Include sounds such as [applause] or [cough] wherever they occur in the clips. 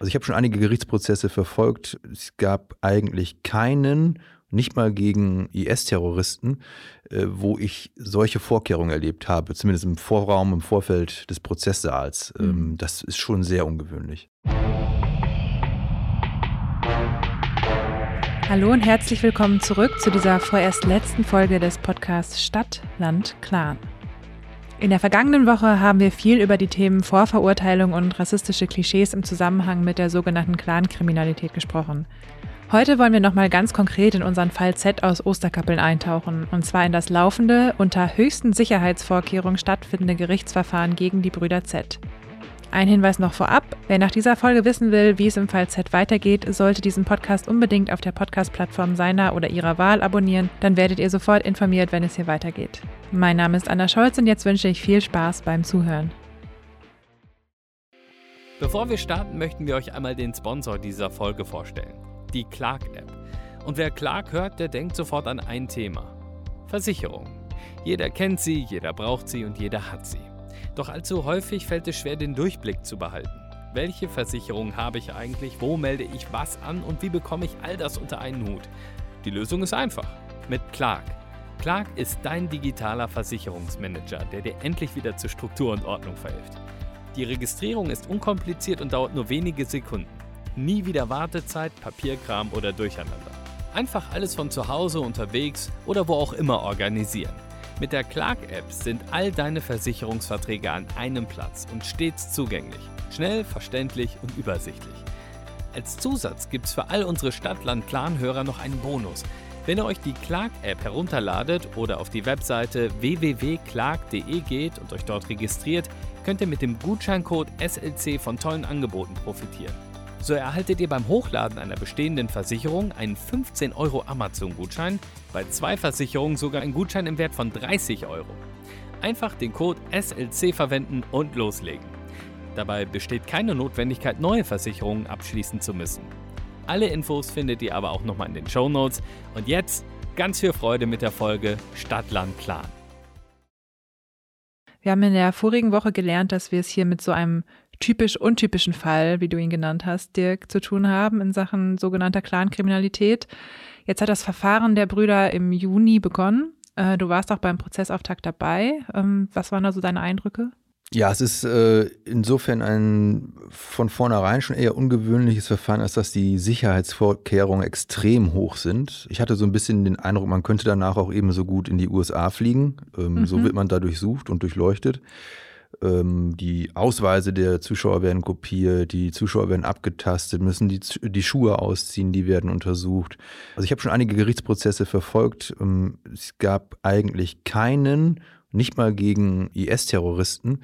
Also ich habe schon einige Gerichtsprozesse verfolgt. Es gab eigentlich keinen, nicht mal gegen IS-Terroristen, äh, wo ich solche Vorkehrungen erlebt habe, zumindest im Vorraum, im Vorfeld des Prozesssaals. Mhm. Ähm, das ist schon sehr ungewöhnlich. Hallo und herzlich willkommen zurück zu dieser vorerst letzten Folge des Podcasts Stadt, Land, Clan. In der vergangenen Woche haben wir viel über die Themen Vorverurteilung und rassistische Klischees im Zusammenhang mit der sogenannten Clankriminalität gesprochen. Heute wollen wir nochmal ganz konkret in unseren Fall Z aus Osterkappeln eintauchen, und zwar in das laufende, unter höchsten Sicherheitsvorkehrungen stattfindende Gerichtsverfahren gegen die Brüder Z. Ein Hinweis noch vorab, wer nach dieser Folge wissen will, wie es im Fall Z weitergeht, sollte diesen Podcast unbedingt auf der Podcast-Plattform seiner oder ihrer Wahl abonnieren, dann werdet ihr sofort informiert, wenn es hier weitergeht. Mein Name ist Anna Scholz und jetzt wünsche ich viel Spaß beim Zuhören. Bevor wir starten, möchten wir euch einmal den Sponsor dieser Folge vorstellen, die Clark-App. Und wer Clark hört, der denkt sofort an ein Thema. Versicherung. Jeder kennt sie, jeder braucht sie und jeder hat sie. Doch allzu häufig fällt es schwer, den Durchblick zu behalten. Welche Versicherung habe ich eigentlich? Wo melde ich was an? Und wie bekomme ich all das unter einen Hut? Die Lösung ist einfach. Mit Clark. Clark ist dein digitaler Versicherungsmanager, der dir endlich wieder zur Struktur und Ordnung verhilft. Die Registrierung ist unkompliziert und dauert nur wenige Sekunden. Nie wieder Wartezeit, Papierkram oder Durcheinander. Einfach alles von zu Hause, unterwegs oder wo auch immer organisieren. Mit der Clark-App sind all deine Versicherungsverträge an einem Platz und stets zugänglich. Schnell, verständlich und übersichtlich. Als Zusatz gibt es für all unsere Stadtland-Clan-Hörer noch einen Bonus. Wenn ihr euch die Clark-App herunterladet oder auf die Webseite www.clark.de geht und euch dort registriert, könnt ihr mit dem Gutscheincode SLC von tollen Angeboten profitieren. So erhaltet ihr beim Hochladen einer bestehenden Versicherung einen 15 Euro Amazon-Gutschein, bei zwei Versicherungen sogar einen Gutschein im Wert von 30 Euro. Einfach den Code SLC verwenden und loslegen. Dabei besteht keine Notwendigkeit, neue Versicherungen abschließen zu müssen. Alle Infos findet ihr aber auch nochmal in den Show Notes. Und jetzt ganz viel Freude mit der Folge Stadtland Clan. Wir haben in der vorigen Woche gelernt, dass wir es hier mit so einem typisch untypischen Fall, wie du ihn genannt hast, Dirk, zu tun haben in Sachen sogenannter Clankriminalität. Jetzt hat das Verfahren der Brüder im Juni begonnen. Äh, du warst auch beim Prozessauftakt dabei. Ähm, was waren da so deine Eindrücke? Ja, es ist äh, insofern ein von vornherein schon eher ungewöhnliches Verfahren, als dass die Sicherheitsvorkehrungen extrem hoch sind. Ich hatte so ein bisschen den Eindruck, man könnte danach auch ebenso gut in die USA fliegen. Ähm, mhm. So wird man da durchsucht und durchleuchtet. Ähm, die Ausweise der Zuschauer werden kopiert, die Zuschauer werden abgetastet, müssen die, die Schuhe ausziehen, die werden untersucht. Also ich habe schon einige Gerichtsprozesse verfolgt. Ähm, es gab eigentlich keinen nicht mal gegen IS-Terroristen,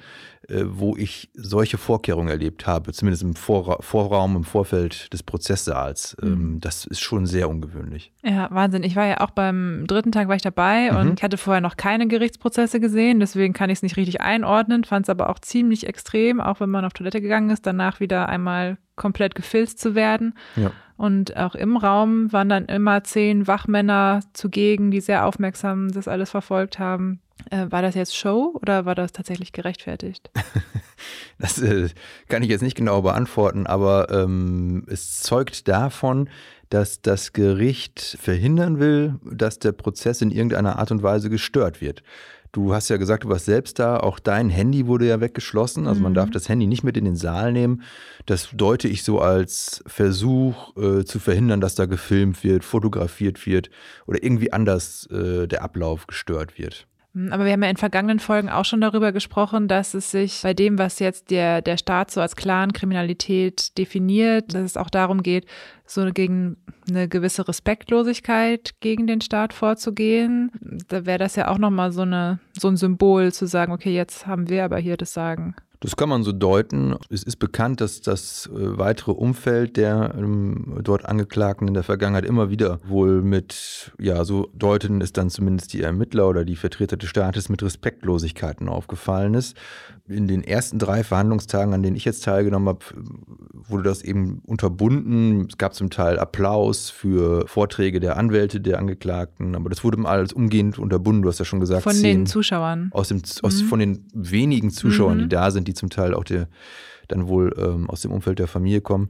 äh, wo ich solche Vorkehrungen erlebt habe, zumindest im Vorra Vorraum, im Vorfeld des Prozesssaals. Mhm. Ähm, das ist schon sehr ungewöhnlich. Ja, Wahnsinn. Ich war ja auch beim dritten Tag war ich dabei mhm. und ich hatte vorher noch keine Gerichtsprozesse gesehen, deswegen kann ich es nicht richtig einordnen, fand es aber auch ziemlich extrem, auch wenn man auf Toilette gegangen ist, danach wieder einmal komplett gefilzt zu werden. Ja. Und auch im Raum waren dann immer zehn Wachmänner zugegen, die sehr aufmerksam das alles verfolgt haben. Äh, war das jetzt Show oder war das tatsächlich gerechtfertigt? [laughs] das äh, kann ich jetzt nicht genau beantworten, aber ähm, es zeugt davon, dass das Gericht verhindern will, dass der Prozess in irgendeiner Art und Weise gestört wird. Du hast ja gesagt, du warst selbst da, auch dein Handy wurde ja weggeschlossen, also man darf mhm. das Handy nicht mit in den Saal nehmen. Das deute ich so als Versuch äh, zu verhindern, dass da gefilmt wird, fotografiert wird oder irgendwie anders äh, der Ablauf gestört wird. Hm, aber wir haben ja in vergangenen Folgen auch schon darüber gesprochen, dass es sich bei dem, was jetzt der, der Staat so als Clan-Kriminalität definiert, dass es auch darum geht, so gegen eine gewisse Respektlosigkeit gegen den Staat vorzugehen. Da wäre das ja auch nochmal so, so ein Symbol zu sagen, okay, jetzt haben wir aber hier das Sagen. Das kann man so deuten. Es ist bekannt, dass das äh, weitere Umfeld der ähm, dort Angeklagten in der Vergangenheit immer wieder wohl mit, ja, so deuten es dann zumindest die Ermittler oder die Vertreter des Staates mit Respektlosigkeiten aufgefallen ist. In den ersten drei Verhandlungstagen, an denen ich jetzt teilgenommen habe, wurde das eben unterbunden. Es gab zum Teil Applaus für Vorträge der Anwälte der Angeklagten, aber das wurde alles umgehend unterbunden. Du hast ja schon gesagt, von den Zuschauern. Aus dem, aus, mhm. Von den wenigen Zuschauern, mhm. die da sind, die zum Teil auch der, dann wohl ähm, aus dem Umfeld der Familie kommen.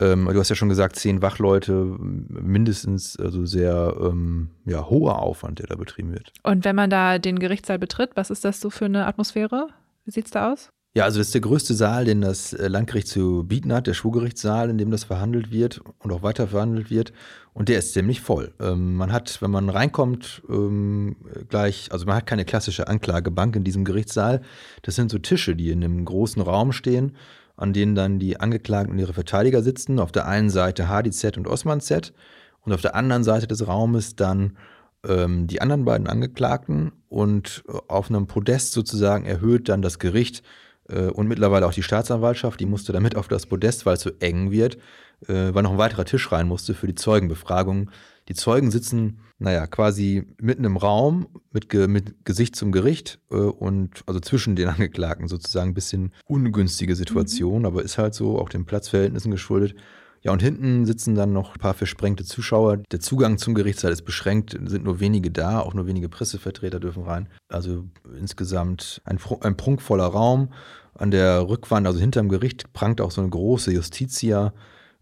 Ähm, du hast ja schon gesagt, zehn Wachleute, mindestens, also sehr ähm, ja, hoher Aufwand, der da betrieben wird. Und wenn man da den Gerichtssaal betritt, was ist das so für eine Atmosphäre? Wie sieht es da aus? Ja, also das ist der größte Saal, den das äh, Landgericht zu bieten hat, der Schwurgerichtssaal, in dem das verhandelt wird und auch weiter verhandelt wird. Und der ist ziemlich voll. Ähm, man hat, wenn man reinkommt, ähm, gleich, also man hat keine klassische Anklagebank in diesem Gerichtssaal. Das sind so Tische, die in einem großen Raum stehen an denen dann die Angeklagten und ihre Verteidiger sitzen. Auf der einen Seite HDZ und Osman Z und auf der anderen Seite des Raumes dann ähm, die anderen beiden Angeklagten und auf einem Podest sozusagen erhöht dann das Gericht äh, und mittlerweile auch die Staatsanwaltschaft, die musste damit auf das Podest, weil es so eng wird, äh, weil noch ein weiterer Tisch rein musste für die Zeugenbefragung. Die Zeugen sitzen, naja, quasi mitten im Raum mit, Ge mit Gesicht zum Gericht äh, und also zwischen den Angeklagten sozusagen ein bisschen ungünstige Situation, mhm. aber ist halt so auch den Platzverhältnissen geschuldet. Ja, und hinten sitzen dann noch ein paar versprengte Zuschauer. Der Zugang zum Gerichtssaal ist beschränkt, sind nur wenige da, auch nur wenige Pressevertreter dürfen rein. Also insgesamt ein, ein prunkvoller Raum. An der Rückwand, also hinterm Gericht, prangt auch so eine große Justitia,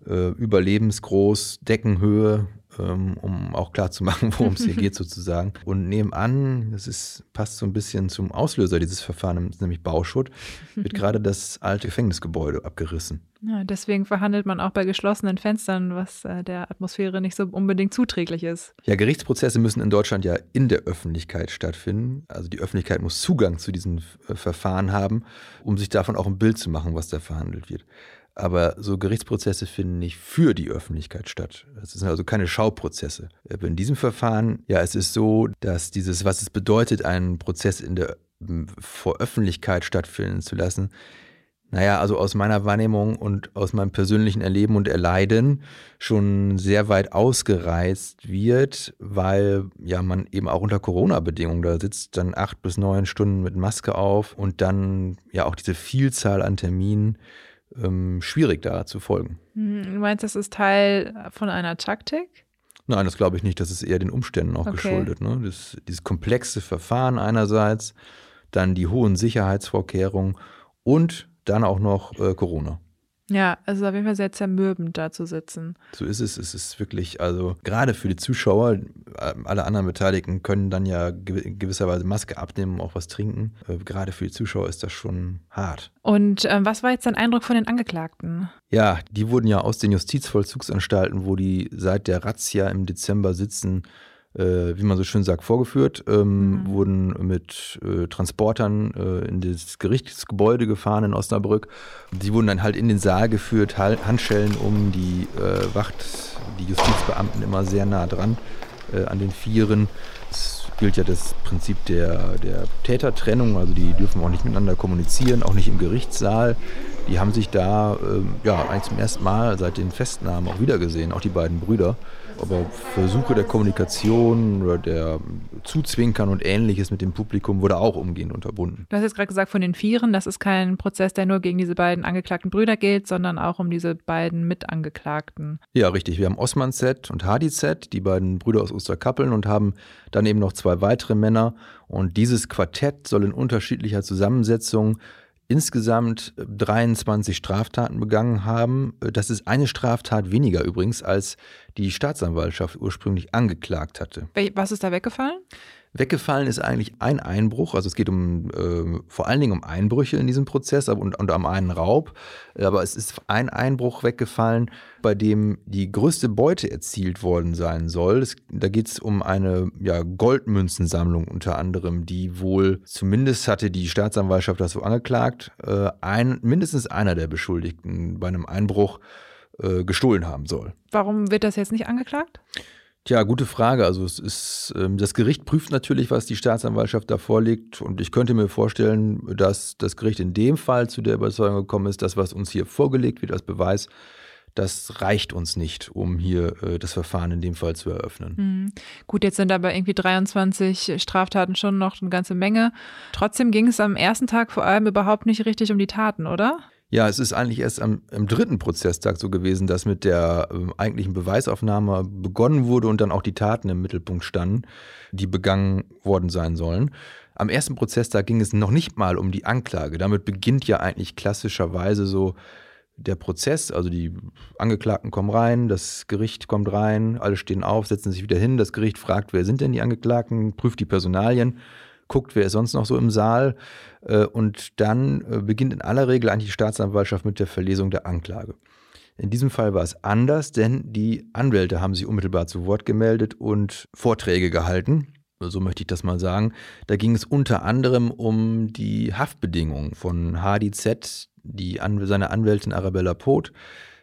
äh, überlebensgroß, Deckenhöhe, um auch klar zu machen, [laughs] worum es hier geht sozusagen. Und nebenan, das ist, passt so ein bisschen zum Auslöser dieses Verfahrens, nämlich Bauschutt, wird [laughs] gerade das alte Gefängnisgebäude abgerissen. Ja, deswegen verhandelt man auch bei geschlossenen Fenstern, was äh, der Atmosphäre nicht so unbedingt zuträglich ist. Ja, Gerichtsprozesse müssen in Deutschland ja in der Öffentlichkeit stattfinden. Also die Öffentlichkeit muss Zugang zu diesen äh, Verfahren haben, um sich davon auch ein Bild zu machen, was da verhandelt wird. Aber so Gerichtsprozesse finden nicht für die Öffentlichkeit statt. Das sind also keine Schauprozesse. In diesem Verfahren, ja, es ist so, dass dieses, was es bedeutet, einen Prozess in der vor Öffentlichkeit stattfinden zu lassen, naja, also aus meiner Wahrnehmung und aus meinem persönlichen Erleben und Erleiden schon sehr weit ausgereizt wird, weil ja man eben auch unter Corona-Bedingungen da sitzt, dann acht bis neun Stunden mit Maske auf und dann ja auch diese Vielzahl an Terminen ähm, schwierig da zu folgen. Hm, du meinst, das ist Teil von einer Taktik? Nein, das glaube ich nicht. Das ist eher den Umständen auch okay. geschuldet. Ne? Das, dieses komplexe Verfahren einerseits, dann die hohen Sicherheitsvorkehrungen und dann auch noch äh, Corona. Ja, es ist auf jeden Fall sehr zermürbend, da zu sitzen. So ist es. Es ist wirklich, also gerade für die Zuschauer, äh, alle anderen Beteiligten können dann ja gewisserweise Maske abnehmen, auch was trinken. Äh, gerade für die Zuschauer ist das schon hart. Und äh, was war jetzt dein Eindruck von den Angeklagten? Ja, die wurden ja aus den Justizvollzugsanstalten, wo die seit der Razzia im Dezember sitzen, wie man so schön sagt, vorgeführt, ähm, mhm. wurden mit äh, Transportern äh, in das Gerichtsgebäude gefahren in Osnabrück. Sie wurden dann halt in den Saal geführt, Handschellen um, die äh, Wacht, die Justizbeamten immer sehr nah dran äh, an den Vieren. Es gilt ja das Prinzip der, der Tätertrennung, also die dürfen auch nicht miteinander kommunizieren, auch nicht im Gerichtssaal. Die haben sich da ähm, ja, eigentlich zum ersten Mal seit den Festnahmen auch wiedergesehen, auch die beiden Brüder aber Versuche der Kommunikation oder der Zuzwinkern und ähnliches mit dem Publikum wurde auch umgehend unterbunden. Du hast jetzt gerade gesagt von den Vieren, das ist kein Prozess, der nur gegen diese beiden angeklagten Brüder gilt, sondern auch um diese beiden Mitangeklagten. Ja, richtig. Wir haben Osman Z und Hadi Z, die beiden Brüder aus Osterkappeln und haben dann eben noch zwei weitere Männer. Und dieses Quartett soll in unterschiedlicher Zusammensetzung insgesamt 23 Straftaten begangen haben. Das ist eine Straftat weniger übrigens, als die Staatsanwaltschaft ursprünglich angeklagt hatte. Was ist da weggefallen? Weggefallen ist eigentlich ein Einbruch, also es geht um äh, vor allen Dingen um Einbrüche in diesem Prozess und, und um einen Raub. Aber es ist ein Einbruch weggefallen, bei dem die größte Beute erzielt worden sein soll. Es, da geht es um eine ja, Goldmünzensammlung unter anderem, die wohl, zumindest hatte die Staatsanwaltschaft das so angeklagt, äh, ein, mindestens einer der Beschuldigten bei einem Einbruch äh, gestohlen haben soll. Warum wird das jetzt nicht angeklagt? Tja, gute Frage. Also es ist, ähm, das Gericht prüft natürlich, was die Staatsanwaltschaft da vorlegt. Und ich könnte mir vorstellen, dass das Gericht in dem Fall zu der Überzeugung gekommen ist, das, was uns hier vorgelegt wird als Beweis, das reicht uns nicht, um hier äh, das Verfahren in dem Fall zu eröffnen. Mhm. Gut, jetzt sind aber irgendwie 23 Straftaten schon noch eine ganze Menge. Trotzdem ging es am ersten Tag vor allem überhaupt nicht richtig um die Taten, oder? Ja, es ist eigentlich erst am, am dritten Prozesstag so gewesen, dass mit der äh, eigentlichen Beweisaufnahme begonnen wurde und dann auch die Taten im Mittelpunkt standen, die begangen worden sein sollen. Am ersten Prozesstag ging es noch nicht mal um die Anklage. Damit beginnt ja eigentlich klassischerweise so der Prozess, also die Angeklagten kommen rein, das Gericht kommt rein, alle stehen auf, setzen sich wieder hin, das Gericht fragt, wer sind denn die Angeklagten, prüft die Personalien guckt, wer ist sonst noch so im Saal. Äh, und dann äh, beginnt in aller Regel eigentlich die Staatsanwaltschaft mit der Verlesung der Anklage. In diesem Fall war es anders, denn die Anwälte haben sich unmittelbar zu Wort gemeldet und Vorträge gehalten. So möchte ich das mal sagen. Da ging es unter anderem um die Haftbedingungen von HDZ, die seine Anwältin Arabella Poth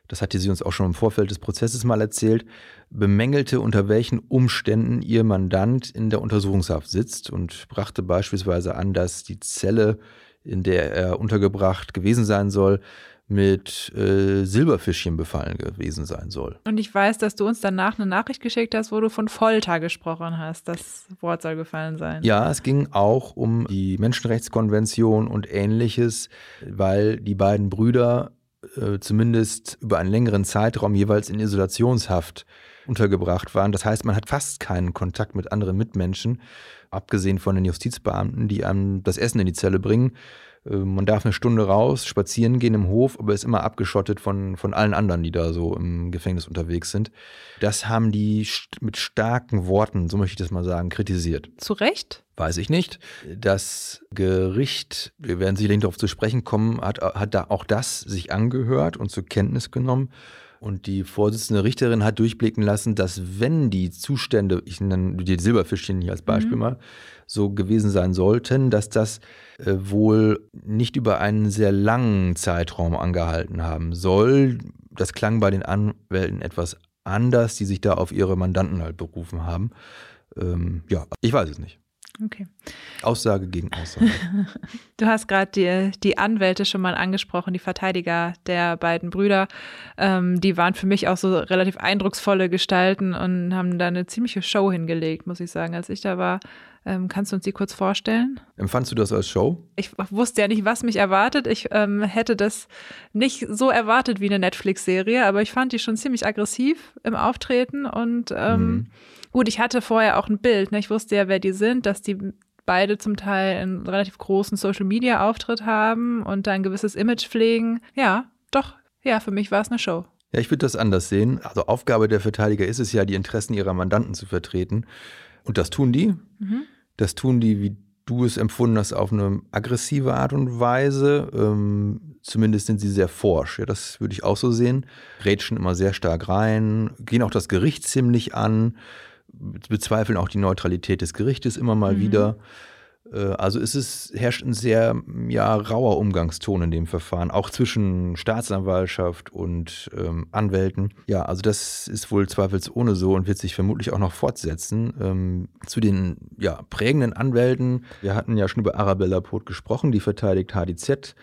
das hatte sie uns auch schon im Vorfeld des Prozesses mal erzählt, bemängelte, unter welchen Umständen ihr Mandant in der Untersuchungshaft sitzt und brachte beispielsweise an, dass die Zelle, in der er untergebracht gewesen sein soll, mit äh, Silberfischchen befallen gewesen sein soll. Und ich weiß, dass du uns danach eine Nachricht geschickt hast, wo du von Folter gesprochen hast. Das Wort soll gefallen sein. Ja, es ging auch um die Menschenrechtskonvention und ähnliches, weil die beiden Brüder äh, zumindest über einen längeren Zeitraum jeweils in Isolationshaft untergebracht waren. Das heißt, man hat fast keinen Kontakt mit anderen Mitmenschen, abgesehen von den Justizbeamten, die einem das Essen in die Zelle bringen. Äh, man darf eine Stunde raus, spazieren gehen im Hof, aber ist immer abgeschottet von, von allen anderen, die da so im Gefängnis unterwegs sind. Das haben die mit starken Worten, so möchte ich das mal sagen, kritisiert. Zu Recht? Weiß ich nicht. Das Gericht, wir werden sicherlich darauf zu sprechen kommen, hat, hat da auch das sich angehört und zur Kenntnis genommen. Und die Vorsitzende Richterin hat durchblicken lassen, dass wenn die Zustände, ich nenne die Silberfischchen hier als Beispiel mhm. mal, so gewesen sein sollten, dass das äh, wohl nicht über einen sehr langen Zeitraum angehalten haben soll. Das klang bei den Anwälten etwas anders, die sich da auf ihre Mandanten halt berufen haben. Ähm, ja, ich weiß es nicht. Okay. Aussage gegen Aussage. [laughs] Du hast gerade die, die Anwälte schon mal angesprochen, die Verteidiger der beiden Brüder. Ähm, die waren für mich auch so relativ eindrucksvolle Gestalten und haben da eine ziemliche Show hingelegt, muss ich sagen. Als ich da war, ähm, kannst du uns die kurz vorstellen? Empfandst du das als Show? Ich wusste ja nicht, was mich erwartet. Ich ähm, hätte das nicht so erwartet wie eine Netflix-Serie, aber ich fand die schon ziemlich aggressiv im Auftreten und ähm, mhm. Gut, ich hatte vorher auch ein Bild. Ne? Ich wusste ja, wer die sind, dass die beide zum Teil einen relativ großen Social-Media-Auftritt haben und da ein gewisses Image pflegen. Ja, doch. Ja, für mich war es eine Show. Ja, ich würde das anders sehen. Also Aufgabe der Verteidiger ist es ja, die Interessen ihrer Mandanten zu vertreten. Und das tun die. Mhm. Das tun die, wie du es empfunden hast, auf eine aggressive Art und Weise. Ähm, zumindest sind sie sehr forsch. Ja, das würde ich auch so sehen. Rätschen immer sehr stark rein, gehen auch das Gericht ziemlich an bezweifeln auch die Neutralität des Gerichtes immer mal mhm. wieder. Äh, also es ist, herrscht ein sehr ja, rauer Umgangston in dem Verfahren, auch zwischen Staatsanwaltschaft und ähm, Anwälten. Ja, also das ist wohl zweifelsohne so und wird sich vermutlich auch noch fortsetzen. Ähm, zu den ja, prägenden Anwälten, wir hatten ja schon über Arabella Poth gesprochen, die verteidigt HDZ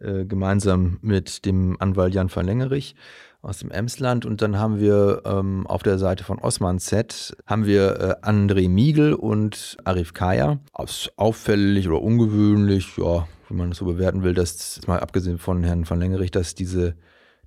äh, gemeinsam mit dem Anwalt Jan Verlängerich aus dem Emsland und dann haben wir ähm, auf der Seite von Osman Z haben wir äh, André Miegel und Arif Kaya. Auffällig oder ungewöhnlich, ja, wie man das so bewerten will, dass mal abgesehen von Herrn von Längerich, dass diese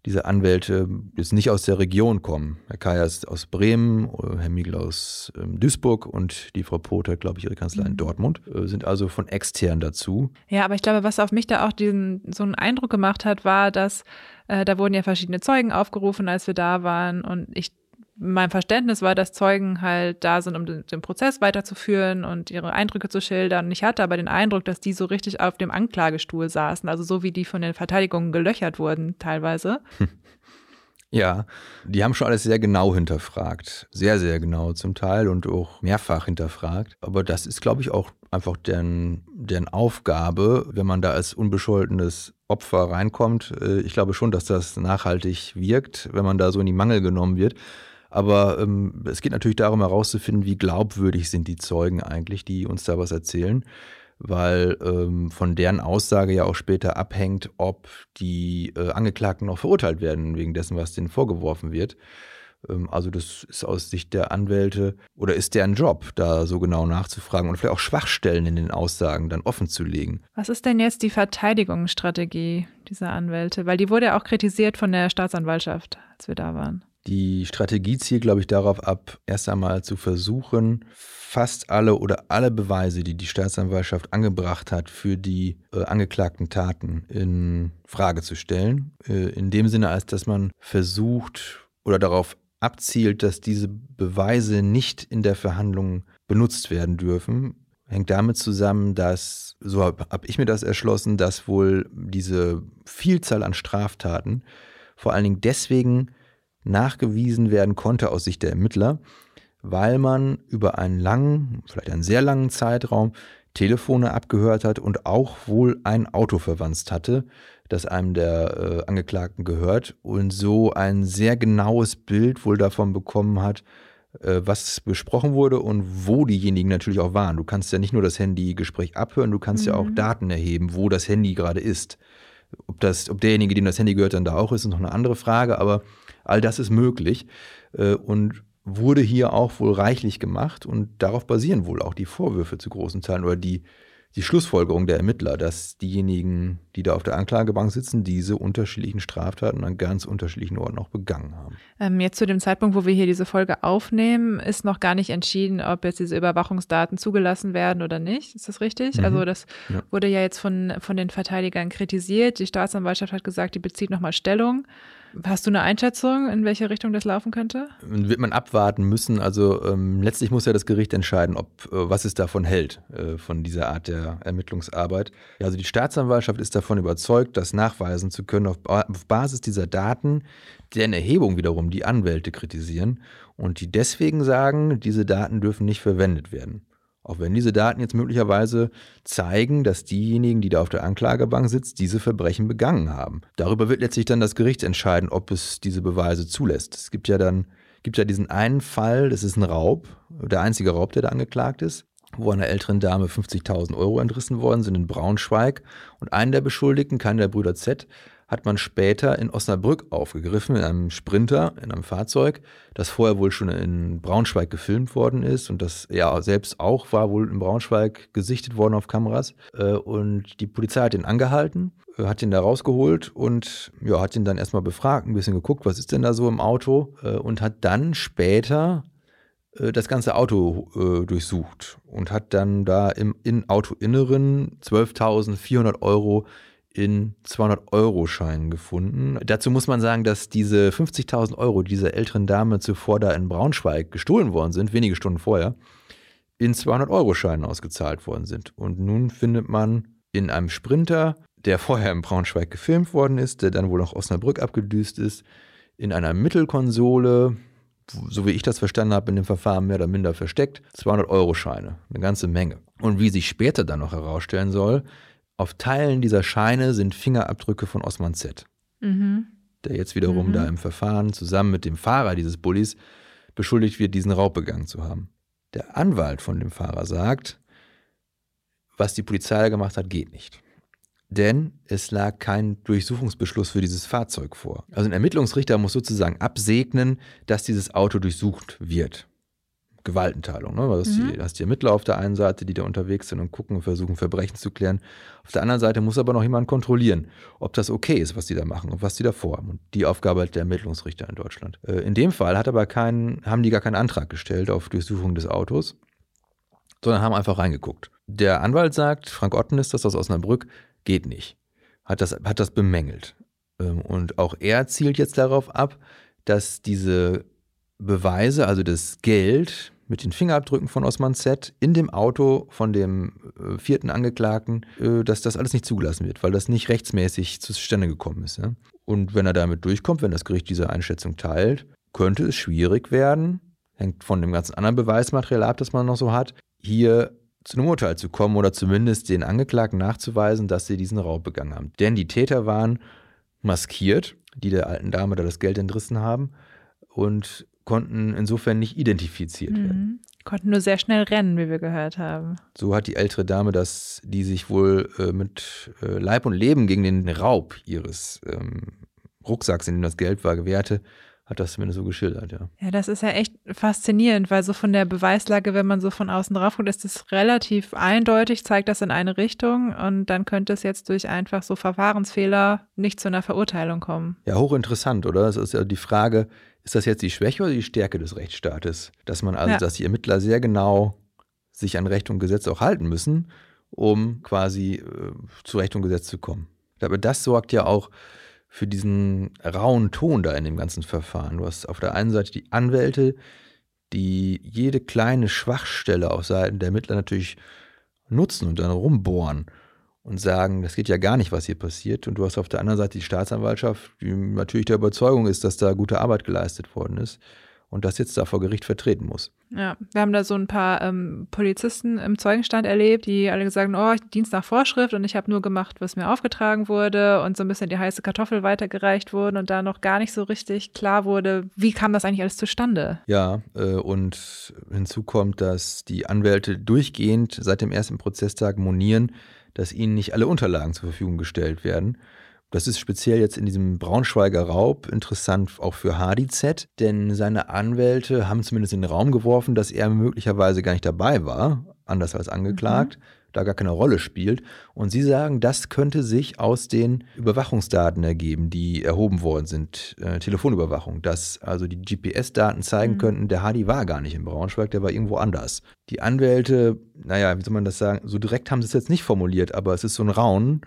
diese Anwälte jetzt nicht aus der Region kommen. Herr Kaya ist aus Bremen, Herr Miegel aus ähm, Duisburg und die Frau Poter, glaube ich, ihre Kanzlei in mhm. Dortmund, äh, sind also von extern dazu. Ja, aber ich glaube, was auf mich da auch diesen, so einen Eindruck gemacht hat, war, dass äh, da wurden ja verschiedene Zeugen aufgerufen, als wir da waren und ich mein Verständnis war, dass Zeugen halt da sind, um den, den, Prozess weiterzuführen und ihre Eindrücke zu schildern. Ich hatte aber den Eindruck, dass die so richtig auf dem Anklagestuhl saßen, also so wie die von den Verteidigungen gelöchert wurden teilweise. [laughs] Ja, die haben schon alles sehr genau hinterfragt. Sehr, sehr genau zum Teil und auch mehrfach hinterfragt. Aber das ist, glaube ich, auch einfach deren, deren Aufgabe, wenn man da als unbescholtenes Opfer reinkommt. Äh, ich glaube schon, dass das nachhaltig wirkt, wenn man da so in die Mangel genommen wird. Aber ähm, es geht natürlich darum herauszufinden, wie glaubwürdig sind die Zeugen eigentlich, die uns da was erzählen, weil ähm, von deren Aussage ja auch später abhängt, ob die äh, Angeklagten noch verurteilt werden wegen dessen, was denen vorgeworfen wird. Ähm, also das ist aus Sicht der Anwälte oder ist deren Job, da so genau nachzufragen und vielleicht auch Schwachstellen in den Aussagen dann offen zu legen. Was ist denn jetzt die Verteidigungsstrategie dieser Anwälte? Weil die wurde ja auch kritisiert von der Staatsanwaltschaft, als wir da waren. Die Strategie zielt, glaube ich, darauf ab, erst einmal zu versuchen, fast alle oder alle Beweise, die die Staatsanwaltschaft angebracht hat, für die äh, angeklagten Taten in Frage zu stellen. Äh, in dem Sinne, als dass man versucht oder darauf abzielt, dass diese Beweise nicht in der Verhandlung benutzt werden dürfen, hängt damit zusammen, dass, so habe hab ich mir das erschlossen, dass wohl diese Vielzahl an Straftaten vor allen Dingen deswegen nachgewiesen werden konnte aus Sicht der Ermittler, weil man über einen langen, vielleicht einen sehr langen Zeitraum Telefone abgehört hat und auch wohl ein Auto verwandt hatte, das einem der äh, Angeklagten gehört und so ein sehr genaues Bild wohl davon bekommen hat, äh, was besprochen wurde und wo diejenigen natürlich auch waren. Du kannst ja nicht nur das Handygespräch abhören, du kannst mhm. ja auch mhm. Daten erheben, wo das Handy gerade ist. Ob, das, ob derjenige, dem das Handy gehört, dann da auch ist, ist noch eine andere Frage, aber all das ist möglich äh, und wurde hier auch wohl reichlich gemacht und darauf basieren wohl auch die Vorwürfe zu großen Teilen oder die die Schlussfolgerung der Ermittler, dass diejenigen, die da auf der Anklagebank sitzen, diese unterschiedlichen Straftaten an ganz unterschiedlichen Orten auch begangen haben. Ähm, jetzt zu dem Zeitpunkt, wo wir hier diese Folge aufnehmen, ist noch gar nicht entschieden, ob jetzt diese Überwachungsdaten zugelassen werden oder nicht. Ist das richtig? Mhm. Also das ja. wurde ja jetzt von, von den Verteidigern kritisiert. Die Staatsanwaltschaft hat gesagt, die bezieht nochmal Stellung. Hast du eine Einschätzung, in welche Richtung das laufen könnte? Wird man abwarten müssen. Also ähm, letztlich muss ja das Gericht entscheiden, ob äh, was es davon hält, äh, von dieser Art der Ermittlungsarbeit. Ja, also die Staatsanwaltschaft ist davon überzeugt, das nachweisen zu können auf, auf Basis dieser Daten, deren Erhebung wiederum die Anwälte kritisieren und die deswegen sagen, diese Daten dürfen nicht verwendet werden. Auch wenn diese Daten jetzt möglicherweise zeigen, dass diejenigen, die da auf der Anklagebank sitzen, diese Verbrechen begangen haben. Darüber wird letztlich dann das Gericht entscheiden, ob es diese Beweise zulässt. Es gibt ja dann gibt ja diesen einen Fall, das ist ein Raub, der einzige Raub, der da angeklagt ist, wo einer älteren Dame 50.000 Euro entrissen worden sind in Braunschweig. Und einen der Beschuldigten, keiner der Brüder Z, hat man später in Osnabrück aufgegriffen, in einem Sprinter, in einem Fahrzeug, das vorher wohl schon in Braunschweig gefilmt worden ist und das ja selbst auch war wohl in Braunschweig gesichtet worden auf Kameras. Äh, und die Polizei hat ihn angehalten, äh, hat ihn da rausgeholt und ja, hat ihn dann erstmal befragt, ein bisschen geguckt, was ist denn da so im Auto äh, und hat dann später das ganze Auto durchsucht und hat dann da im in Autoinneren 12.400 Euro in 200-Euro-Scheinen gefunden. Dazu muss man sagen, dass diese 50.000 Euro dieser älteren Dame zuvor da in Braunschweig gestohlen worden sind, wenige Stunden vorher, in 200-Euro-Scheinen ausgezahlt worden sind. Und nun findet man in einem Sprinter, der vorher in Braunschweig gefilmt worden ist, der dann wohl nach Osnabrück abgedüst ist, in einer Mittelkonsole, so wie ich das verstanden habe, in dem Verfahren mehr oder minder versteckt, 200-Euro-Scheine, eine ganze Menge. Und wie sich später dann noch herausstellen soll, auf Teilen dieser Scheine sind Fingerabdrücke von Osman Z. Mhm. Der jetzt wiederum mhm. da im Verfahren zusammen mit dem Fahrer dieses Bullis beschuldigt wird, diesen Raub begangen zu haben. Der Anwalt von dem Fahrer sagt, was die Polizei gemacht hat, geht nicht. Denn es lag kein Durchsuchungsbeschluss für dieses Fahrzeug vor. Also ein Ermittlungsrichter muss sozusagen absegnen, dass dieses Auto durchsucht wird. Gewaltenteilung. Ne? Du hast, mhm. die, hast die Ermittler auf der einen Seite, die da unterwegs sind und gucken und versuchen, Verbrechen zu klären. Auf der anderen Seite muss aber noch jemand kontrollieren, ob das okay ist, was die da machen und was die da vorhaben. Und die Aufgabe hat der Ermittlungsrichter in Deutschland. Äh, in dem Fall hat aber keinen, haben die gar keinen Antrag gestellt auf Durchsuchung des Autos, sondern haben einfach reingeguckt. Der Anwalt sagt, Frank Otten ist das aus Osnabrück, geht nicht. Hat das, hat das bemängelt. Ähm, und auch er zielt jetzt darauf ab, dass diese Beweise, also das Geld mit den Fingerabdrücken von Osman Z in dem Auto von dem äh, vierten Angeklagten, äh, dass das alles nicht zugelassen wird, weil das nicht rechtsmäßig zustande gekommen ist. Ja? Und wenn er damit durchkommt, wenn das Gericht diese Einschätzung teilt, könnte es schwierig werden, hängt von dem ganzen anderen Beweismaterial ab, das man noch so hat, hier zu einem Urteil zu kommen oder zumindest den Angeklagten nachzuweisen, dass sie diesen Raub begangen haben. Denn die Täter waren maskiert, die der alten Dame da das Geld entrissen haben und konnten insofern nicht identifiziert mhm. werden. Konnten nur sehr schnell rennen, wie wir gehört haben. So hat die ältere Dame das, die sich wohl äh, mit äh, Leib und Leben gegen den Raub ihres ähm, Rucksacks, in dem das Geld war, gewährte, hat das zumindest so geschildert, ja. Ja, das ist ja echt faszinierend, weil so von der Beweislage, wenn man so von außen drauf guckt, ist es relativ eindeutig, zeigt das in eine Richtung und dann könnte es jetzt durch einfach so Verfahrensfehler nicht zu einer Verurteilung kommen. Ja, hochinteressant, oder? Das ist ja die Frage, ist das jetzt die Schwäche oder die Stärke des Rechtsstaates? Dass man also, ja. dass die Ermittler sehr genau sich an Recht und Gesetz auch halten müssen, um quasi äh, zu Recht und Gesetz zu kommen. Aber das sorgt ja auch für diesen rauen Ton da in dem ganzen Verfahren. Du hast auf der einen Seite die Anwälte, die jede kleine Schwachstelle auf Seiten der Ermittler natürlich nutzen und dann rumbohren und sagen, das geht ja gar nicht, was hier passiert. Und du hast auf der anderen Seite die Staatsanwaltschaft, die natürlich der Überzeugung ist, dass da gute Arbeit geleistet worden ist und das jetzt da vor Gericht vertreten muss. Ja, wir haben da so ein paar ähm, Polizisten im Zeugenstand erlebt, die alle gesagt haben, oh, Dienst nach Vorschrift und ich habe nur gemacht, was mir aufgetragen wurde und so ein bisschen die heiße Kartoffel weitergereicht wurden und da noch gar nicht so richtig klar wurde, wie kam das eigentlich alles zustande? Ja, äh, und hinzu kommt, dass die Anwälte durchgehend seit dem ersten Prozesstag monieren, dass ihnen nicht alle Unterlagen zur Verfügung gestellt werden das ist speziell jetzt in diesem Braunschweiger Raub interessant auch für HDZ, denn seine Anwälte haben zumindest in den Raum geworfen, dass er möglicherweise gar nicht dabei war, anders als angeklagt. Mhm da gar keine Rolle spielt. Und Sie sagen, das könnte sich aus den Überwachungsdaten ergeben, die erhoben worden sind, äh, Telefonüberwachung, dass also die GPS-Daten zeigen mhm. könnten, der Hadi war gar nicht in Braunschweig, der war irgendwo anders. Die Anwälte, naja, wie soll man das sagen, so direkt haben sie es jetzt nicht formuliert, aber es ist so ein Raunen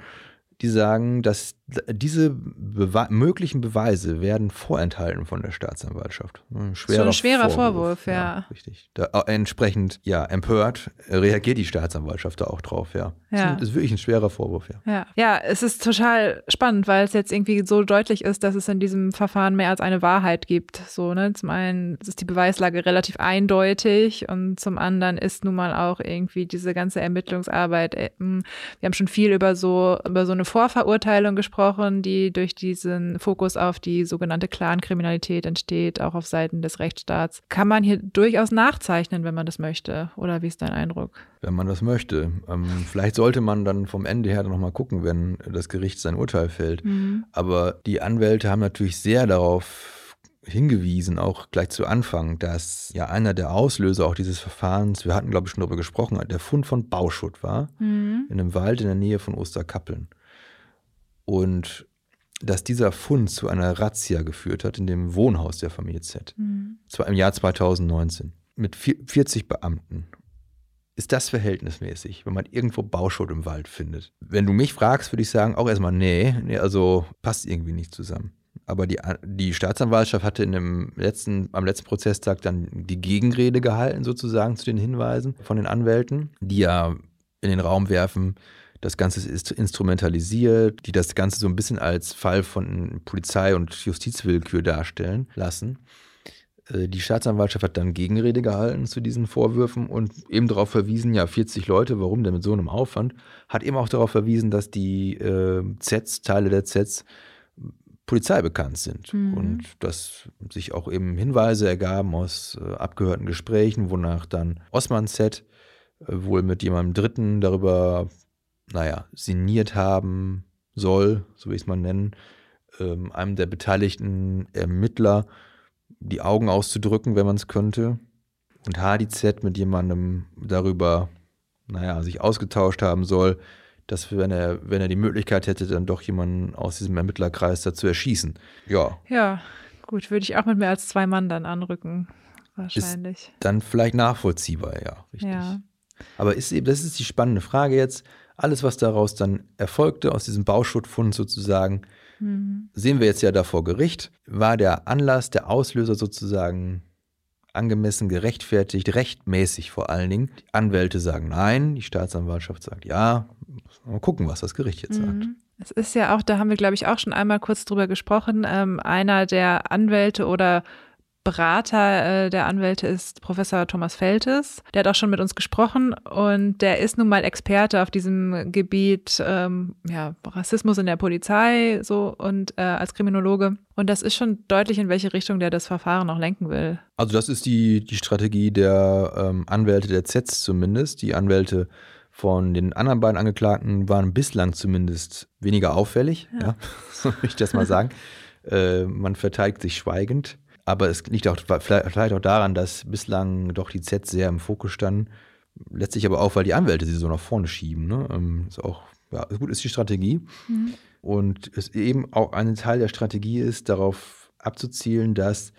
die sagen, dass diese Bewe möglichen Beweise werden vorenthalten von der Staatsanwaltschaft. Schwerer so ein schwerer Vorwurf, Vorwurf ja. ja. Richtig. Da, äh, entsprechend, ja, empört reagiert die Staatsanwaltschaft da auch drauf, ja. ja. Das ist wirklich ein schwerer Vorwurf, ja. ja. Ja, es ist total spannend, weil es jetzt irgendwie so deutlich ist, dass es in diesem Verfahren mehr als eine Wahrheit gibt. So, ne? Zum einen ist die Beweislage relativ eindeutig und zum anderen ist nun mal auch irgendwie diese ganze Ermittlungsarbeit, äh, wir haben schon viel über so, über so eine Vorverurteilung gesprochen angesprochen, die durch diesen Fokus auf die sogenannte Clankriminalität entsteht, auch auf Seiten des Rechtsstaats. Kann man hier durchaus nachzeichnen, wenn man das möchte? Oder wie ist dein Eindruck? Wenn man das möchte. Ähm, vielleicht sollte man dann vom Ende her nochmal gucken, wenn das Gericht sein Urteil fällt. Mhm. Aber die Anwälte haben natürlich sehr darauf hingewiesen, auch gleich zu Anfang, dass ja einer der Auslöser auch dieses Verfahrens, wir hatten glaube ich schon darüber gesprochen, der Fund von Bauschutt war, mhm. in einem Wald in der Nähe von Osterkappeln. Und dass dieser Fund zu einer Razzia geführt hat in dem Wohnhaus der Familie Z. Mhm. Zwar im Jahr 2019 mit 40 Beamten. Ist das verhältnismäßig, wenn man irgendwo Bauschutt im Wald findet? Wenn du mich fragst, würde ich sagen, auch erstmal, nee, nee, also passt irgendwie nicht zusammen. Aber die, die Staatsanwaltschaft hatte in dem letzten, am letzten Prozesstag dann die Gegenrede gehalten, sozusagen, zu den Hinweisen von den Anwälten, die ja in den Raum werfen, das Ganze ist instrumentalisiert, die das Ganze so ein bisschen als Fall von Polizei- und Justizwillkür darstellen lassen. Äh, die Staatsanwaltschaft hat dann Gegenrede gehalten zu diesen Vorwürfen und eben darauf verwiesen, ja, 40 Leute, warum denn mit so einem Aufwand? Hat eben auch darauf verwiesen, dass die äh, Zs, Teile der Zs, Polizei bekannt sind mhm. und dass sich auch eben Hinweise ergaben aus äh, abgehörten Gesprächen, wonach dann Osman Z äh, wohl mit jemandem Dritten darüber naja, sinniert haben soll, so will ich es mal nennen, ähm, einem der beteiligten Ermittler die Augen auszudrücken, wenn man es könnte. Und HDZ mit jemandem darüber, naja, sich ausgetauscht haben soll, dass wenn er, wenn er die Möglichkeit hätte, dann doch jemanden aus diesem Ermittlerkreis dazu erschießen. Ja. Ja, gut, würde ich auch mit mehr als zwei Mann dann anrücken. Wahrscheinlich. Ist dann vielleicht nachvollziehbar, ja, richtig. Ja. Aber ist eben, das ist die spannende Frage jetzt. Alles, was daraus dann erfolgte, aus diesem Bauschuttfund sozusagen, mhm. sehen wir jetzt ja da vor Gericht. War der Anlass, der Auslöser sozusagen angemessen, gerechtfertigt, rechtmäßig vor allen Dingen. Die Anwälte sagen nein, die Staatsanwaltschaft sagt ja. Mal gucken, was das Gericht jetzt mhm. sagt. Es ist ja auch, da haben wir, glaube ich, auch schon einmal kurz drüber gesprochen, ähm, einer der Anwälte oder Berater äh, der Anwälte ist Professor Thomas Feltes. Der hat auch schon mit uns gesprochen und der ist nun mal Experte auf diesem Gebiet ähm, ja, Rassismus in der Polizei so und äh, als Kriminologe. Und das ist schon deutlich, in welche Richtung der das Verfahren auch lenken will. Also das ist die, die Strategie der ähm, Anwälte der ZETS zumindest. Die Anwälte von den anderen beiden Angeklagten waren bislang zumindest weniger auffällig, ja. ja [laughs] so will ich das mal sagen. [laughs] äh, man verteidigt sich schweigend. Aber es liegt auch vielleicht auch daran, dass bislang doch die Z sehr im Fokus standen. Letztlich aber auch, weil die Anwälte sie so nach vorne schieben. Ne? Ähm, ist auch, ja, gut ist die Strategie. Mhm. Und es eben auch ein Teil der Strategie ist, darauf abzuzielen, dass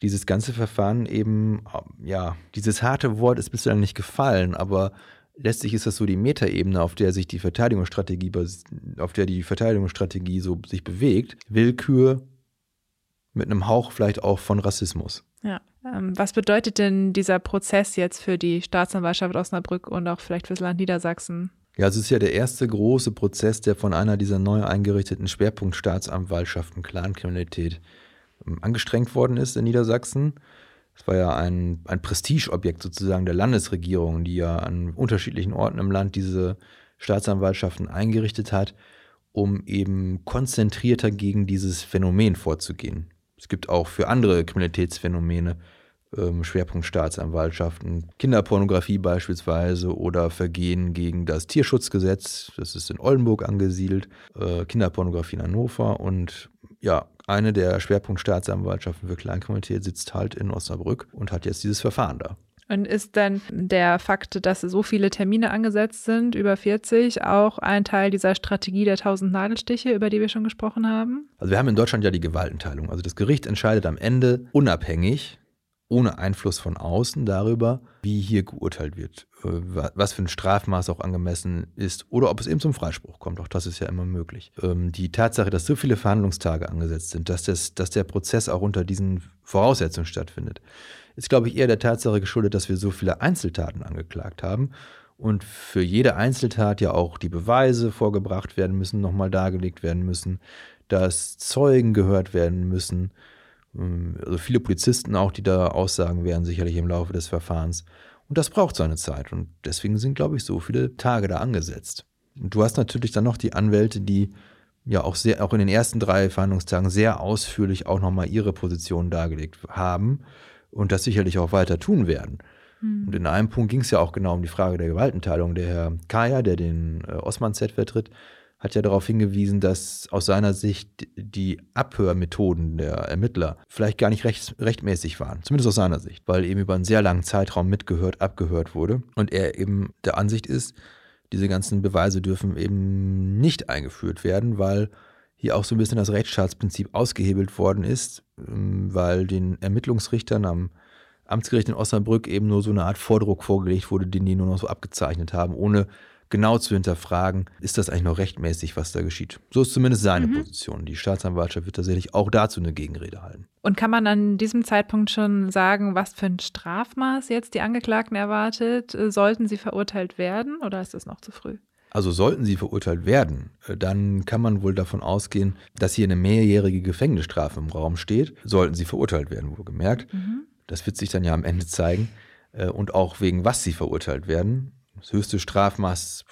dieses ganze Verfahren eben, ja, dieses harte Wort ist bislang nicht gefallen, aber letztlich ist das so die Metaebene, auf der sich die Verteidigungsstrategie, auf der die Verteidigungsstrategie so sich bewegt. Willkür mit einem Hauch vielleicht auch von Rassismus. Ja. Ähm, was bedeutet denn dieser Prozess jetzt für die Staatsanwaltschaft Osnabrück und auch vielleicht fürs Land Niedersachsen? Ja, es ist ja der erste große Prozess, der von einer dieser neu eingerichteten Schwerpunktstaatsanwaltschaften Clankriminalität ähm, angestrengt worden ist in Niedersachsen. Es war ja ein, ein Prestigeobjekt sozusagen der Landesregierung, die ja an unterschiedlichen Orten im Land diese Staatsanwaltschaften eingerichtet hat, um eben konzentrierter gegen dieses Phänomen vorzugehen. Es gibt auch für andere Kriminalitätsphänomene ähm, Schwerpunkt Kinderpornografie beispielsweise oder Vergehen gegen das Tierschutzgesetz, das ist in Oldenburg angesiedelt, äh, Kinderpornografie in Hannover und ja, eine der Schwerpunktstaatsanwaltschaften für Kleinkriminalität sitzt halt in Osnabrück und hat jetzt dieses Verfahren da. Und ist dann der Fakt, dass so viele Termine angesetzt sind, über 40, auch ein Teil dieser Strategie der 1000 Nadelstiche, über die wir schon gesprochen haben? Also wir haben in Deutschland ja die Gewaltenteilung. Also das Gericht entscheidet am Ende unabhängig, ohne Einfluss von außen darüber, wie hier geurteilt wird, äh, was für ein Strafmaß auch angemessen ist oder ob es eben zum Freispruch kommt. Auch das ist ja immer möglich. Ähm, die Tatsache, dass so viele Verhandlungstage angesetzt sind, dass, das, dass der Prozess auch unter diesen Voraussetzungen stattfindet, ist, glaube ich, eher der Tatsache geschuldet, dass wir so viele Einzeltaten angeklagt haben und für jede Einzeltat ja auch die Beweise vorgebracht werden müssen, nochmal dargelegt werden müssen, dass Zeugen gehört werden müssen ähm, also viele Polizisten auch, die da aussagen werden, sicherlich im Laufe des Verfahrens. Und das braucht seine Zeit. Und deswegen sind, glaube ich, so viele Tage da angesetzt. Und du hast natürlich dann noch die Anwälte, die ja auch sehr, auch in den ersten drei Verhandlungstagen sehr ausführlich auch nochmal ihre Position dargelegt haben und das sicherlich auch weiter tun werden. Hm. Und in einem Punkt ging es ja auch genau um die Frage der Gewaltenteilung. Der Herr Kaya, der den äh, Osman Z vertritt, hat ja darauf hingewiesen, dass aus seiner Sicht die Abhörmethoden der Ermittler vielleicht gar nicht recht, rechtmäßig waren. Zumindest aus seiner Sicht, weil eben über einen sehr langen Zeitraum mitgehört, abgehört wurde. Und er eben der Ansicht ist, diese ganzen Beweise dürfen eben nicht eingeführt werden, weil hier auch so ein bisschen das Rechtsstaatsprinzip ausgehebelt worden ist, ähm, weil den Ermittlungsrichtern am Amtsgericht in Osnabrück eben nur so eine Art Vordruck vorgelegt wurde, den die nur noch so abgezeichnet haben, ohne genau zu hinterfragen, ist das eigentlich noch rechtmäßig, was da geschieht. So ist zumindest seine mhm. Position. Die Staatsanwaltschaft wird tatsächlich auch dazu eine Gegenrede halten. Und kann man an diesem Zeitpunkt schon sagen, was für ein Strafmaß jetzt die Angeklagten erwartet? Sollten sie verurteilt werden oder ist das noch zu früh? Also sollten sie verurteilt werden, äh, dann kann man wohl davon ausgehen, dass hier eine mehrjährige Gefängnisstrafe im Raum steht. Sollten sie verurteilt werden, wohlgemerkt. Mhm. Das wird sich dann ja am Ende zeigen. Äh, und auch wegen was sie verurteilt werden. Das höchste Strafmaß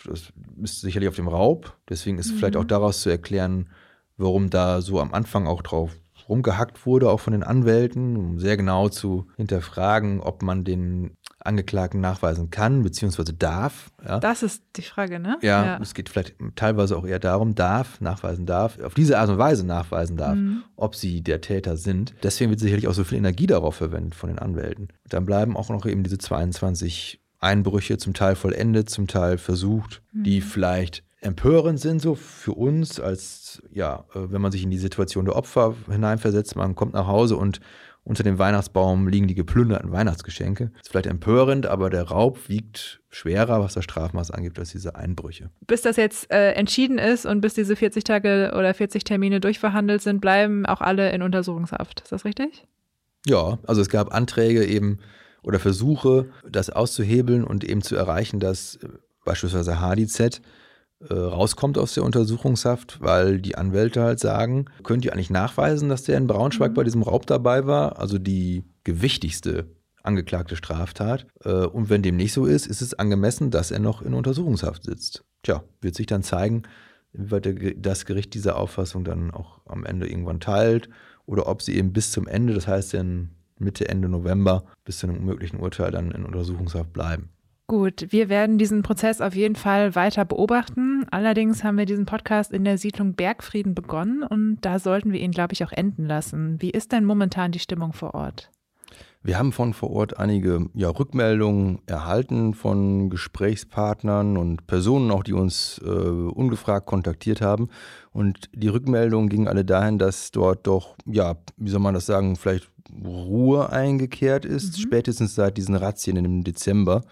ist sicherlich auf dem Raub. Deswegen ist mhm. vielleicht auch daraus zu erklären, warum da so am Anfang auch drauf rumgehackt wurde, auch von den Anwälten, um sehr genau zu hinterfragen, ob man den Angeklagten nachweisen kann bzw. darf. Ja. Das ist die Frage, ne? Ja, ja, es geht vielleicht teilweise auch eher darum, darf, nachweisen darf, auf diese Art und Weise nachweisen darf, mhm. ob sie der Täter sind. Deswegen wird sicherlich auch so viel Energie darauf verwendet von den Anwälten. Dann bleiben auch noch eben diese 22 Einbrüche, zum Teil vollendet, zum Teil versucht, mhm. die vielleicht empörend sind, so für uns, als ja, äh, wenn man sich in die Situation der Opfer hineinversetzt, man kommt nach Hause und unter dem Weihnachtsbaum liegen die geplünderten Weihnachtsgeschenke. Ist vielleicht empörend, aber der Raub wiegt schwerer, was das Strafmaß angibt, als diese Einbrüche. Bis das jetzt äh, entschieden ist und bis diese 40 Tage oder 40 Termine durchverhandelt sind, bleiben auch alle in Untersuchungshaft. Ist das richtig? Ja, also es gab Anträge eben oder Versuche, das auszuhebeln und eben zu erreichen, dass äh, beispielsweise HDZ rauskommt aus der Untersuchungshaft, weil die Anwälte halt sagen, könnt ihr eigentlich nachweisen, dass der in Braunschweig mhm. bei diesem Raub dabei war? Also die gewichtigste angeklagte Straftat. Äh, und wenn dem nicht so ist, ist es angemessen, dass er noch in Untersuchungshaft sitzt. Tja, wird sich dann zeigen, inwieweit das Gericht diese Auffassung dann auch am Ende irgendwann teilt oder ob sie eben bis zum Ende, das heißt dann Mitte, Ende November bis zu einem möglichen Urteil dann in Untersuchungshaft bleiben. Gut, wir werden diesen Prozess auf jeden Fall weiter beobachten. Allerdings haben wir diesen Podcast in der Siedlung Bergfrieden begonnen und da sollten wir ihn, glaube ich, auch enden lassen. Wie ist denn momentan die Stimmung vor Ort? Wir haben von vor Ort einige ja, Rückmeldungen erhalten von Gesprächspartnern und Personen, auch die uns äh, ungefragt kontaktiert haben. Und die Rückmeldungen gingen alle dahin, dass dort doch, ja, wie soll man das sagen, vielleicht Ruhe eingekehrt ist, mhm. spätestens seit diesen Razzien im Dezember,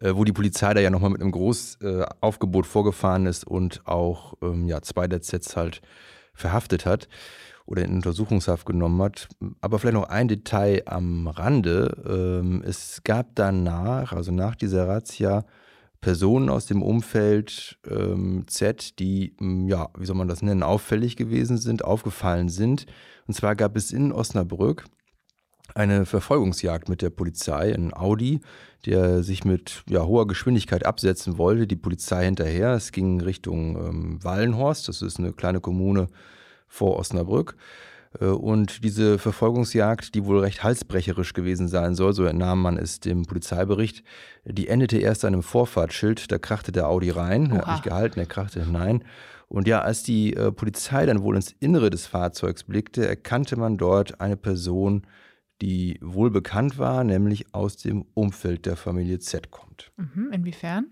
wo die Polizei da ja nochmal mit einem Großaufgebot äh, vorgefahren ist und auch ähm, ja, zwei der Sets halt verhaftet hat oder in Untersuchungshaft genommen hat. Aber vielleicht noch ein Detail am Rande. Ähm, es gab danach, also nach dieser Razzia, Personen aus dem Umfeld ähm, Z, die, ja, wie soll man das nennen, auffällig gewesen sind, aufgefallen sind. Und zwar gab es in Osnabrück eine Verfolgungsjagd mit der Polizei, ein Audi, der sich mit ja, hoher Geschwindigkeit absetzen wollte, die Polizei hinterher. Es ging Richtung ähm, Wallenhorst, das ist eine kleine Kommune vor Osnabrück. Äh, und diese Verfolgungsjagd, die wohl recht halsbrecherisch gewesen sein soll, so entnahm man es dem Polizeibericht, die endete erst an einem Vorfahrtsschild, da krachte der Audi rein, er hat nicht gehalten, er krachte hinein. Und ja, als die äh, Polizei dann wohl ins Innere des Fahrzeugs blickte, erkannte man dort eine Person, die wohl bekannt war, nämlich aus dem Umfeld der Familie Z kommt. Mhm, inwiefern?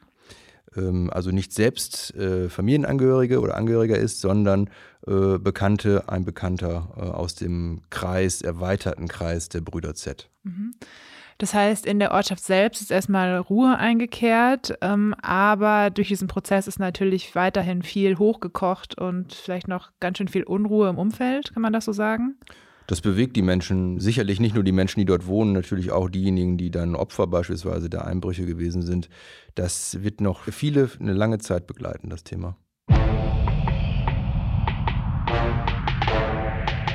Ähm, also nicht selbst äh, Familienangehörige oder Angehöriger ist, sondern äh, Bekannte, ein Bekannter äh, aus dem Kreis, erweiterten Kreis der Brüder Z. Mhm. Das heißt, in der Ortschaft selbst ist erstmal Ruhe eingekehrt, ähm, aber durch diesen Prozess ist natürlich weiterhin viel hochgekocht und vielleicht noch ganz schön viel Unruhe im Umfeld, kann man das so sagen? Das bewegt die Menschen, sicherlich nicht nur die Menschen, die dort wohnen, natürlich auch diejenigen, die dann Opfer beispielsweise der Einbrüche gewesen sind. Das wird noch viele eine lange Zeit begleiten, das Thema.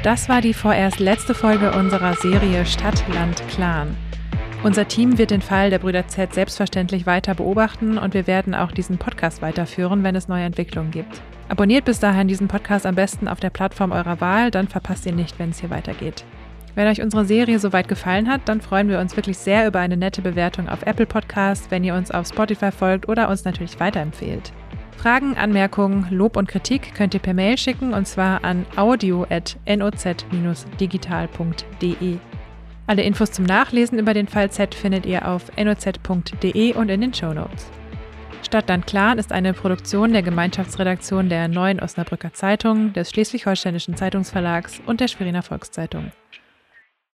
Das war die vorerst letzte Folge unserer Serie Stadt, Land, Clan. Unser Team wird den Fall der Brüder Z selbstverständlich weiter beobachten und wir werden auch diesen Podcast weiterführen, wenn es neue Entwicklungen gibt. Abonniert bis dahin diesen Podcast am besten auf der Plattform eurer Wahl, dann verpasst ihr nicht, wenn es hier weitergeht. Wenn euch unsere Serie soweit gefallen hat, dann freuen wir uns wirklich sehr über eine nette Bewertung auf Apple Podcast, wenn ihr uns auf Spotify folgt oder uns natürlich weiterempfehlt. Fragen, Anmerkungen, Lob und Kritik könnt ihr per Mail schicken und zwar an audio.noz-digital.de. Alle Infos zum Nachlesen über den Fall Z findet ihr auf noz.de und in den Show Notes. Stadtland Clan ist eine Produktion der Gemeinschaftsredaktion der Neuen Osnabrücker Zeitung, des Schleswig-Holsteinischen Zeitungsverlags und der Schweriner Volkszeitung.